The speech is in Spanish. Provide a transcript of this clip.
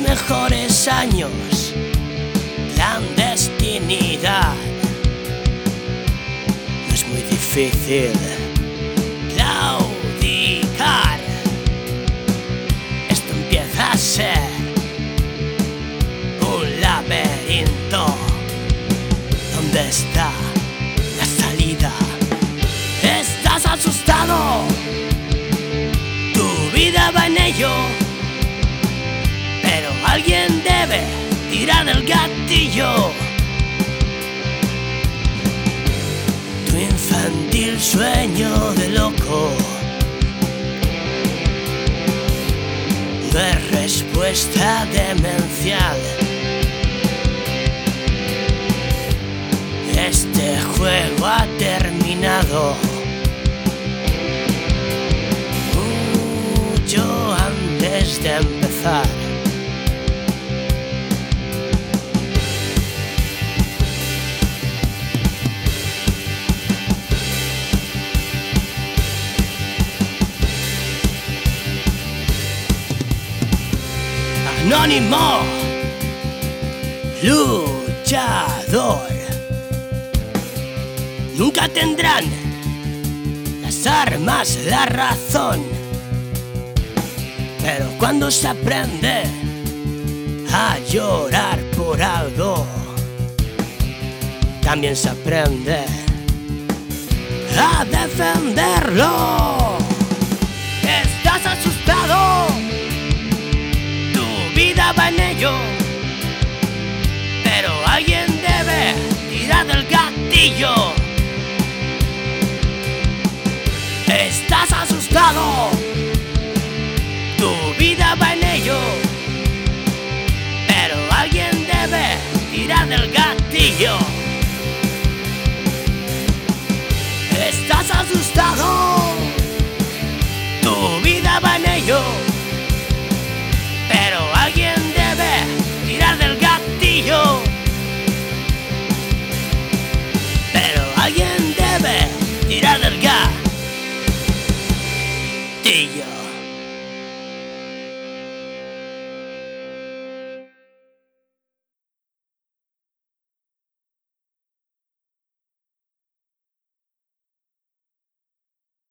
tantos años, clandestinidad. No es muy difícil claudicar. Esto empieza a ser un laberinto. ¿Dónde está la salida? ¿Estás asustado? Tu vida va en ello. Alguien debe tirar del gatillo. Tu infantil sueño de loco. No es respuesta demencial. Este juego ha terminado. Mucho antes de empezar. Anónimo, luchador. Nunca tendrán las armas, la razón. Pero cuando se aprende a llorar por algo, también se aprende a defenderlo. ¿Estás asustado? Tu vida va en ello. Pero alguien debe tirar del gatillo.